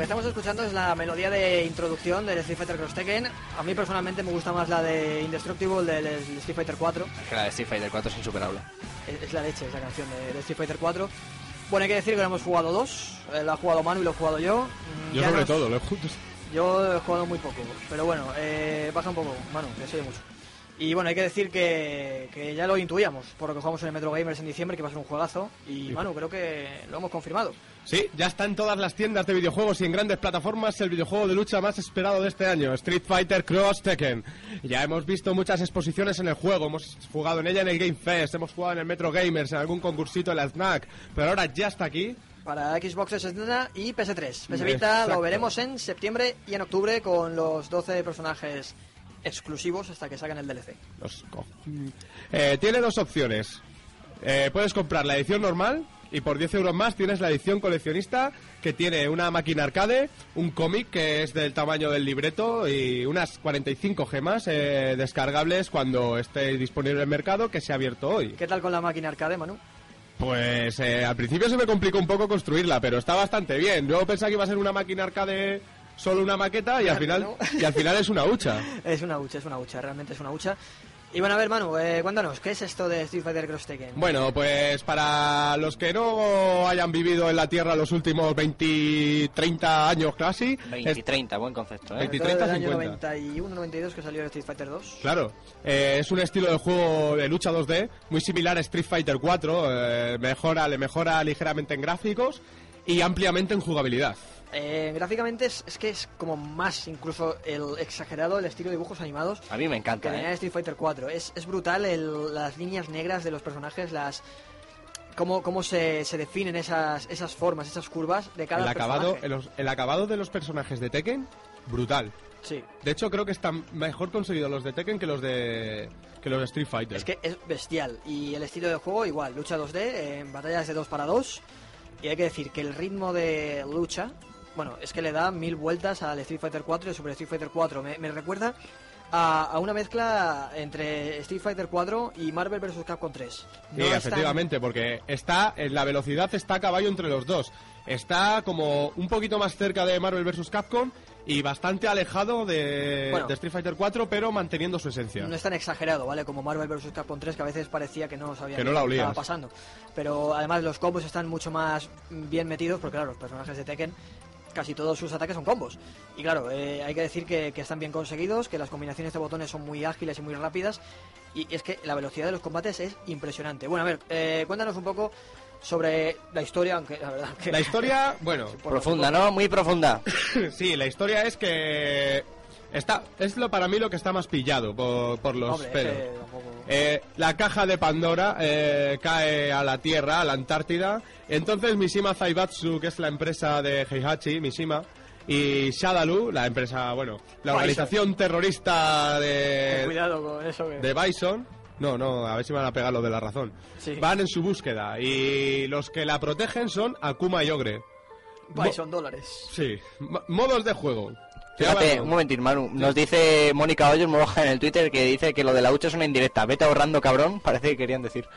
estamos escuchando es la melodía de introducción del Street Fighter Cross Tekken. A mí personalmente me gusta más la de Indestructible del Street Fighter 4. Que la de Street Fighter 4 es insuperable. Es, es la leche esa canción de, de Street Fighter 4. Bueno, hay que decir que lo hemos jugado dos. Eh, lo ha jugado Manu y lo he jugado yo. Mm, Yo ya sobre nos- todo, lo he juntos. Yo he jugado muy poco, pero bueno, eh, baja un poco, Manu, que se oye mucho. Y bueno, hay que decir que, que ya lo intuíamos, por lo que jugamos en el Metro Gamers en diciembre, que va a ser un juegazo. Y Manu, creo que lo hemos confirmado. Sí, ya está en todas las tiendas de videojuegos y en grandes plataformas el videojuego de lucha más esperado de este año, Street Fighter Cross Tekken. Ya hemos visto muchas exposiciones en el juego, hemos jugado en ella en el Game Fest, hemos jugado en el Metro Gamers, en algún concursito en la Snack, pero ahora ya está aquí. Para Xbox 360 y PS3. PS Vita Exacto. lo veremos en septiembre y en octubre con los 12 personajes exclusivos hasta que saquen el DLC. Los co- Eh, tiene dos opciones. Eh, puedes comprar la edición normal y por 10 euros más tienes la edición coleccionista que tiene una máquina arcade, un cómic que es del tamaño del libreto y unas 45 gemas eh, descargables cuando esté disponible en el mercado que se ha abierto hoy. ¿Qué tal con la máquina arcade, Manu? Pues eh, al principio se me complicó un poco construirla, pero está bastante bien. Yo pensaba que iba a ser una máquina arcade solo una maqueta y al final No. y al final es una hucha. Es una hucha, es una hucha, realmente es una hucha. Y bueno, a ver, Manu, eh, cuéntanos, ¿qué es esto de Street Fighter Cross Tekken? Bueno, pues para los que no hayan vivido en la Tierra los últimos 20, 30 años casi, 20 y es- 30, buen concepto, ¿eh? 20 Sobre todo 30, del año 50. 91, 92 que salió el Street Fighter 2. claro, eh, es un estilo de juego de lucha 2D muy similar a Street Fighter 4, eh, mejora, le mejora ligeramente en gráficos y ampliamente en jugabilidad. Eh, gráficamente es, es que es como más incluso el exagerado el estilo de dibujos animados A mí me que encanta, tenía ¿eh? Street Fighter 4. Es, es brutal el- las líneas negras de los personajes, las cómo, cómo se, se definen esas, esas formas, esas curvas de cada El acabado, personaje. el, el acabado de los personajes de Tekken, brutal. Sí. De hecho, creo que están mejor conseguidos los de Tekken que los de que los de Street Fighter. Es que es bestial. Y el estilo de juego igual, lucha 2D, en batallas de 2 para 2. Y hay que decir que el ritmo de lucha, bueno, es que le da mil vueltas al Street Fighter 4 y sobre Street Fighter 4. Me, me recuerda a, a una mezcla entre Street Fighter 4 y Marvel vs. Capcom 3. Sí, tan- efectivamente, porque está en la velocidad está a caballo entre los dos. Está como un poquito más cerca de Marvel vs. Capcom y bastante alejado de, Bueno. de Street Fighter 4, pero manteniendo su esencia. No es tan exagerado, ¿vale? Como Marvel vs. Capcom 3, que a veces parecía que no sabía Que no la olías. estaba pasando. Pero además los combos están mucho más bien metidos, porque claro, los personajes de Tekken, casi todos sus ataques son combos. Y claro, eh, hay que decir que, que están bien conseguidos, que las combinaciones de botones son muy ágiles y muy rápidas. Y es que la velocidad de los combates es impresionante. Bueno, a ver, eh, cuéntanos un poco sobre la historia, aunque la verdad que... La historia, bueno, Profunda, ¿no? Muy profunda. sí, la historia es que está es lo para mí lo que está más pillado por, por los Hombre, pelos. Eh, la caja de Pandora eh, cae a la Tierra, a la Antártida. Entonces Mishima Zaibatsu, que es la empresa de Heihachi, Mishima, y Shadaloo, la empresa, bueno, la Bison. organización terrorista de, cuidado con eso. Que... de Bison. No, no, a ver si me van a pegar lo de la razón. Sí. Van en su búsqueda y los que la protegen son Akuma y Ogre. Bison dólares. Sí, mo- modos de juego. Fíjate, un momentín, Manu. Nos dice Mónica Hoyos, me baja en el Twitter, que dice que lo de la hucha es una indirecta. Vete ahorrando, cabrón. Parece que querían decir.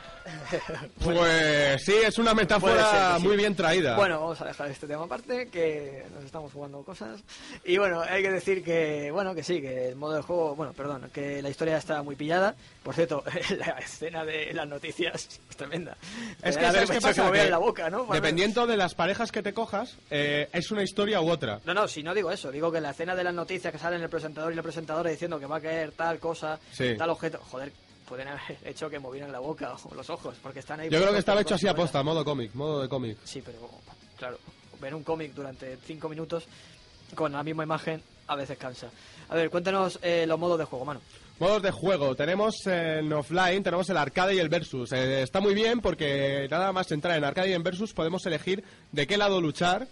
Pues sí, es una ser metáfora que sí. muy bien traída. Bueno, vamos a dejar este tema aparte, que nos estamos jugando cosas. Y bueno, hay que decir que, bueno, que sí, que el modo de juego, bueno, perdón, que la historia está muy pillada. Por cierto, la escena de las noticias es tremenda. Es que, Podrían ¿sabes qué pasa? Que la boca, ¿no? Dependiendo de las parejas que te cojas, eh, es una historia u otra. No, no, si no digo eso, digo que la escena de las noticias que salen el presentador y la presentadora diciendo que va a caer tal cosa, Sí. tal objeto, joder, pueden haber hecho que movieran la boca o los ojos, porque están ahí... Yo creo que estaba hecho así cosas aposta, modo cómic, modo de cómic. Sí, pero claro, ver un cómic durante cinco minutos con la misma imagen a veces cansa. A ver, cuéntanos eh, los modos de juego, mano. Modos de juego, tenemos en offline, tenemos el arcade y el versus. Eh, está muy bien porque nada más entrar en arcade y en versus podemos elegir de qué lado luchar.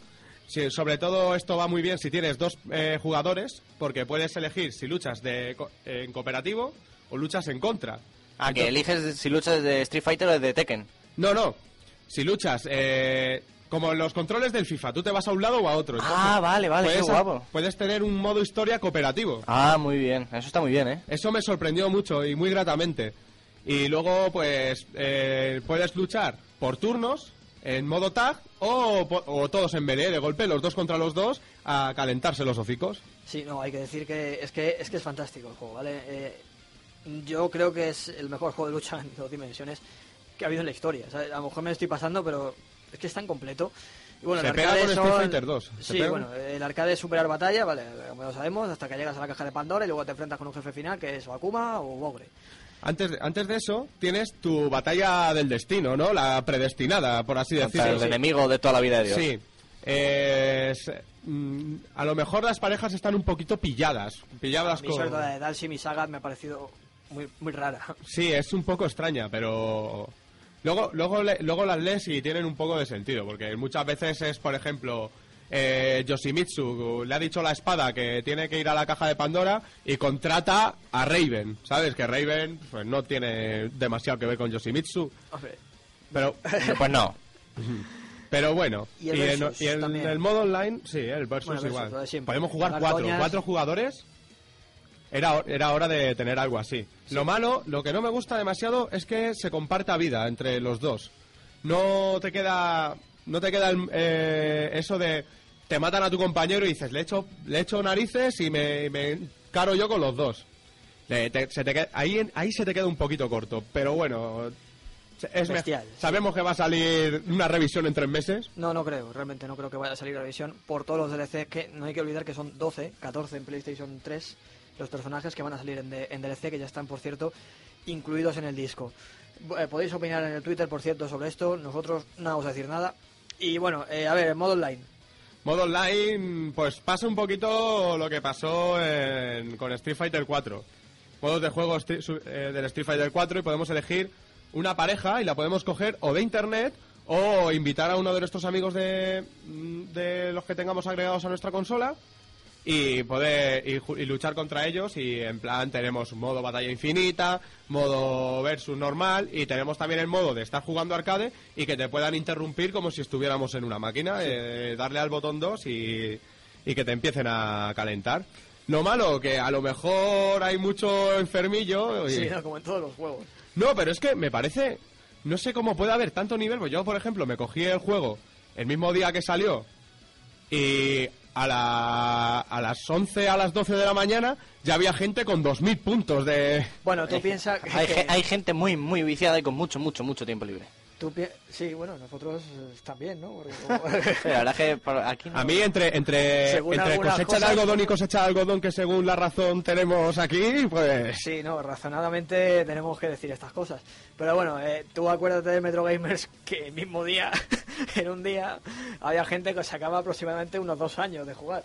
Sí, sobre todo esto va muy bien si tienes dos eh, jugadores, porque puedes elegir si luchas de, en cooperativo o luchas en contra. Ah, que eliges si luchas de Street Fighter o de Tekken. No, no. Si luchas, eh, como en los controles del FIFA, tú te vas a un lado o a otro. Ah, vale, vale, qué puedes, guapo. puedes tener un modo historia cooperativo. Ah, muy bien. Eso está muy bien, ¿eh? Eso me sorprendió mucho y muy gratamente. Y luego, pues, eh, puedes luchar por turnos en modo tag o, o todos en melee de golpe, los dos contra los dos, a calentarse los hocicos. Sí, no, hay que decir que es que es, que es fantástico el juego, ¿vale? Eh, yo creo que es el mejor juego de lucha en dos dimensiones que ha habido en la historia. A lo mejor me estoy pasando, pero es que es tan completo. Y bueno, Se el pega arcade con Street Fighter 2, se Sí, pega. bueno, el arcade es superar batalla, vale, como lo sabemos, hasta que llegas a la caja de Pandora y luego te enfrentas con un jefe final que es Akuma o Bogre. Antes de, antes de eso, tienes tu batalla del destino, ¿no? La predestinada, por así decirlo. el enemigo de toda la vida de Dios. Sí. Eh, es- mm, a lo mejor las parejas están un poquito pilladas. Pilladas A mí, con... la de Dalsim y Sagat me ha parecido muy, muy rara. Sí, es un poco extraña, pero luego luego luego las lees y tienen un poco de sentido, porque muchas veces es, por ejemplo, eh, Yoshimitsu le ha dicho a la espada que tiene que ir a la caja de Pandora y contrata a Raven, ¿sabes? Que Raven pues no tiene demasiado que ver con Yoshimitsu, Hombre, pero Pues no. pero bueno, Y el en, y el modo online, sí, el versus Bueno, versus, igual. Podemos jugar cuatro, coñas. cuatro jugadores. Era, era hora de tener algo así. Lo malo, lo que no me gusta demasiado es que se comparta vida entre los dos. No te queda, no te queda el- eh, eso de te matan a tu compañero y dices le echo, le echo narices y me, me caro yo con los dos. Le- te- se te ahí, ahí se te queda un poquito corto, pero bueno. Es Bestial. Sabemos que va a salir una revisión en tres meses. No, no creo, realmente no creo que vaya a salir la visión por todos los DLC que no hay que olvidar que son 12, 14 en PlayStation 3 los personajes que van a salir en, de- en DLC que ya están, por cierto, incluidos en el disco. Eh, podéis opinar en el Twitter, por cierto, sobre esto, nosotros no vamos a decir nada. Y bueno, eh, a ver, en modo online. Modo online, pues pasa un poquito lo que pasó en- con Street Fighter 4. Modos de juego eh, del Street Fighter 4 y podemos elegir una pareja y la podemos coger o de internet o invitar a uno de nuestros amigos de, mm, de los que tengamos agregados a nuestra consola y poder y, luchar contra ellos y en plan tenemos modo batalla infinita, modo versus normal y tenemos también el modo de estar jugando arcade y que te puedan interrumpir como si estuviéramos en una máquina, eh, darle al botón 2 y, y que te empiecen a calentar. Lo malo que a lo mejor hay mucho enfermillo y- Sí, no, como en todos los juegos. no, pero es que me parece. No sé cómo puede haber tanto nivel. Pues yo, por ejemplo, me cogí el juego el mismo día que salió. Y a, la, a las 11, a las 12 de la mañana, ya había gente con 2.000 puntos de. Bueno, tú piensas que... Hay, ge- hay gente muy, muy viciada y con mucho, mucho, mucho tiempo libre. Tú sí, bueno, nosotros eh, también, ¿no? Porque como- Sí, la verdad es que por aquí no- A mí, entre, entre, cosecha de algodón y cosecha de algodón, que según la razón tenemos aquí, pues. Sí, no, razonadamente tenemos que decir estas cosas. Pero bueno, eh, tú acuérdate de Metro Gamers que el mismo día, en un día, había gente que sacaba aproximadamente unos dos años de jugar.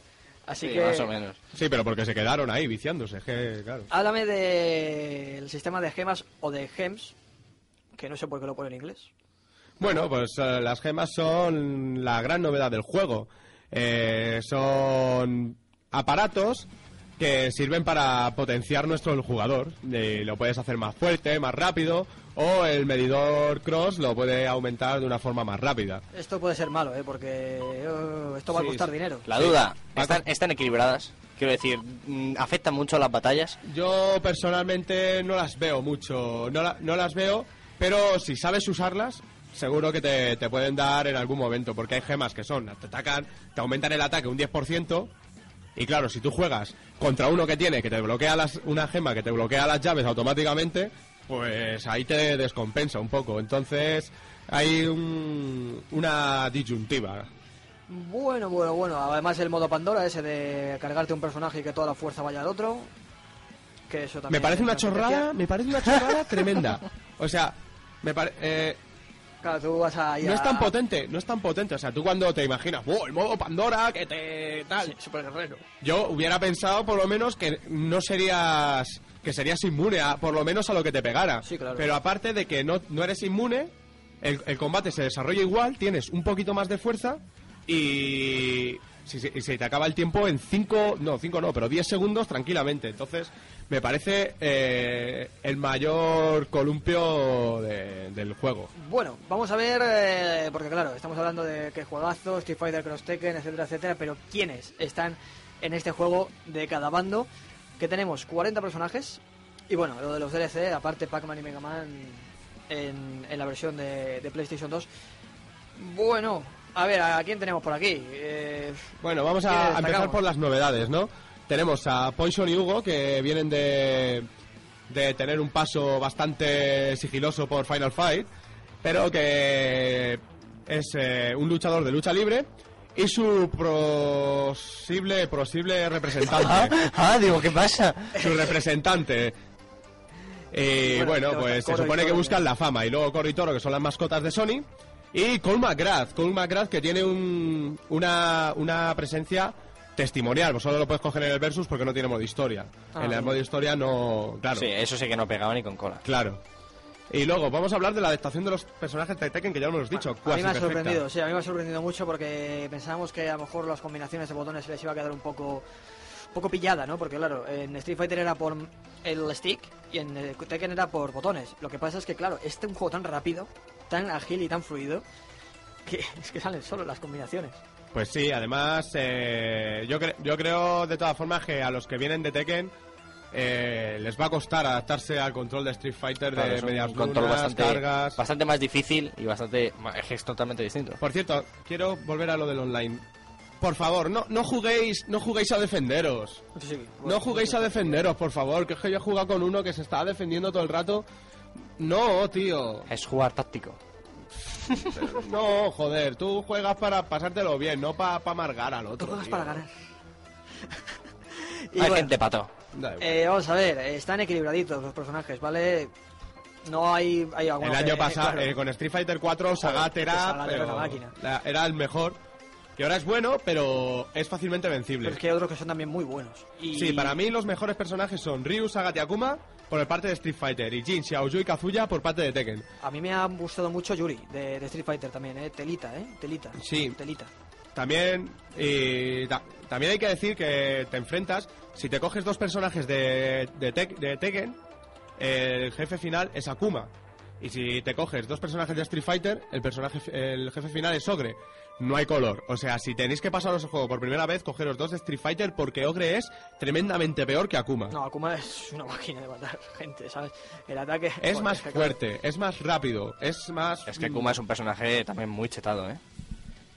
Así Sí, que... más o menos. Sí, pero porque se quedaron ahí viciándose. Es que, claro. Háblame del sistema de gemas o de gems, que no sé por qué lo pone en inglés. Bueno, pues eh, las gemas son la gran novedad del juego. Eh, son aparatos que sirven para potenciar nuestro el jugador. Lo puedes hacer más fuerte, más rápido, o el medidor cross lo puede aumentar de una forma más rápida. Esto puede ser malo, ¿eh? Porque eh, esto va Sí, a costar sí. dinero. La Sí. duda, ¿están, equilibradas? Quiero decir, mm, ¿afectan mucho las batallas? Yo personalmente no las veo mucho, no, la- no las veo, pero si sabes usarlas, seguro que te, te pueden dar en algún momento, porque hay gemas que son, te atacan, te aumentan el ataque un 10%, y claro, si tú juegas contra uno que tiene, que te bloquea las, una gema que te bloquea las llaves automáticamente, pues ahí te descompensa un poco. Entonces hay un- una disyuntiva. Bueno, bueno, bueno. Además el modo Pandora, ese de cargarte un personaje y que toda la fuerza vaya al otro. Que eso también Me parece una chorrada, me parece una chorrada tremenda. O sea, me parece... Eh, Claro, tú vas a ir No es tan potente, no es tan potente. O sea, tú cuando te imaginas, ¡wow! El modo Pandora, que te. tal. Sí, super guerrero. Yo hubiera pensado, por lo menos, que no serías. que serías inmune, a, por lo menos a lo que te pegara. Sí, claro. Pero aparte de que no, no eres inmune, el, el combate se desarrolla igual, tienes un poquito más de fuerza y. Si, se te acaba el tiempo en 5, no, 5 no, pero 10 segundos tranquilamente. Entonces, me parece eh, el mayor columpio de- del juego. Bueno, vamos a ver, eh, porque claro, estamos hablando de que juegazo, Street Fighter, Cross Tekken, etcétera, etcétera, pero ¿quiénes están en este juego de cada bando? Que tenemos 40 personajes, y bueno, lo de los DLC, aparte Pac-Man y Mega Man en, en la versión de, de PlayStation 2, Bueno, a ver, ¿a quién tenemos por aquí? Eh, Bueno, vamos ¿Quién a, empezar por las novedades, ¿no? Tenemos a Poison y Hugo, que vienen de, de tener un paso bastante sigiloso por Final Fight, pero que es eh, un luchador de lucha libre y su posible, posible representante. ah, digo, ¿qué pasa? su representante. Y Bueno, bueno, pues se supone que buscan la fama. Y luego Coro y Toro, que son las mascotas de Sony. Y Cole McGrath. Cole McGrath que tiene un- una, una presencia testimonial. Pues solo lo puedes coger en el Versus porque no tiene modo historia. Ah, en el modo historia no... Claro, Sí, eso sí que no pegaba ni con cola. claro. Y luego vamos a hablar de la adaptación de los personajes de Tekken, que ya lo hemos dicho. a mí me ha perfecta. sorprendido, sí, a mí me ha sorprendido mucho porque pensábamos que a lo mejor las combinaciones de botones se les iba a quedar un poco un poco pillada, ¿no? Porque claro, en Street Fighter era por el stick y en eh, Tekken era por botones. Lo que pasa es que claro, este es un juego tan rápido, tan ágil y tan fluido que es que salen solo las combinaciones. Pues sí, además, eh, yo, cre- yo creo de todas formas que a los que vienen de Tekken eh, les va a costar adaptarse al control de Street Fighter Claro, de es un medias control lunas, bastante, cargas. bastante más difícil y bastante es totalmente distinto. Por cierto, quiero volver a lo del online. Por favor, no, no juguéis, no juguéis a defenderos. Sí, sí, No juguéis a defenderos, por favor, que es que yo he jugado con uno que se estaba defendiendo todo el rato. No, tío. Es jugar táctico. No, joder, tú juegas para pasártelo bien, no para amargar al Tú otro. juegas tío. para ganar. Y Hay bueno, gente pato. Eh, vamos a ver, están equilibraditos los personajes, ¿vale? No hay, hay El que- año pasado, claro. eh, con Street Fighter 4, Sagat era, era pero una máquina. la- era el mejor. Y ahora es bueno, pero es fácilmente vencible. Pero es que hay otros que son también muy buenos. Y... Sí, para mí los mejores personajes son Ryu, Sagat y Akuma por parte de Street Fighter y Jin, Xiaoyu y Kazuya por parte de Tekken. A mí me ha gustado mucho Yuri, de, de Street Fighter también, ¿eh? Telita, ¿eh? Telita. Sí. Telita. También, y ta- también hay que decir que te enfrentas, si te coges dos personajes de, de, Tek- de Tekken, el jefe final es Akuma. Y si te coges dos personajes de Street Fighter, el personaje el jefe final es Ogre. No hay color. O sea, si tenéis que pasaros el juego por primera vez, cogeros dos de Street Fighter porque Ogre es tremendamente peor que Akuma. No, Akuma es una máquina de matar gente, ¿sabes? El ataque... Es joder, más que claro. fuerte, es más rápido, es más... Es que Kuma es un personaje también muy chetado, ¿eh?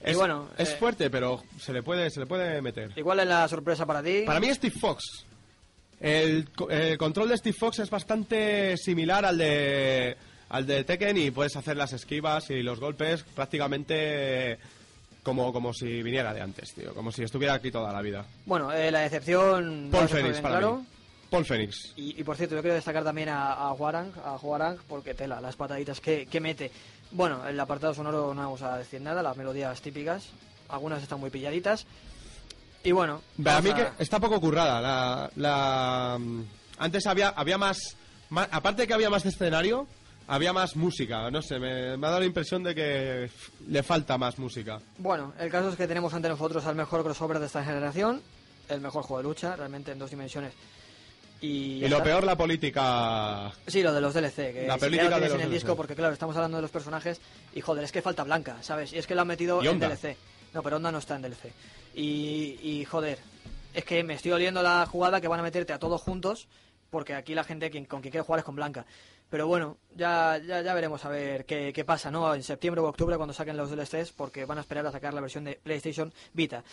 Es, Y bueno, es eh, fuerte, pero se le puede, se le puede meter. Igual es la sorpresa para ti. Para mí Steve Fox. El, co- el control de Steve Fox es bastante similar al de al de Tekken y puedes hacer las esquivas y los golpes prácticamente como, como si viniera de antes, tío. Como si estuviera aquí toda la vida. Bueno, eh, la decepción... Paul bien para claro. mí. Paul Phoenix. Y, y por cierto, yo quiero destacar también a, a Huarang, a Huarang, porque tela, las pataditas que, que mete. Bueno, el apartado sonoro no vamos a decir nada, las melodías típicas, algunas están muy pilladitas. Y bueno, Para mí a- que está poco currada. La, la- antes había, había más, más- Aparte de que había más de escenario, había más música. No sé, me, me ha dado la impresión de que le falta más música. Bueno, el caso es que tenemos ante nosotros al mejor crossover de esta generación, el mejor juego de lucha, realmente en dos dimensiones. Y, Y lo peor, la política. Sí, lo de los DLC, que La si política ya lo de los en el DLC. disco, porque claro, estamos hablando de los personajes y joder, es que falta Blanca, ¿sabes? Y es que lo han metido ¿Y en? DLC. No, pero Onda no está en DLC. Y, y joder, es que me estoy oliendo la jugada que van a meterte a todos juntos, porque aquí la gente quien, con quien quiere jugar es con Blanca. Pero bueno, ya, ya, ya veremos a ver qué, qué pasa, ¿no? En septiembre o octubre cuando saquen los DLCs, porque van a esperar a sacar la versión de PlayStation Vita.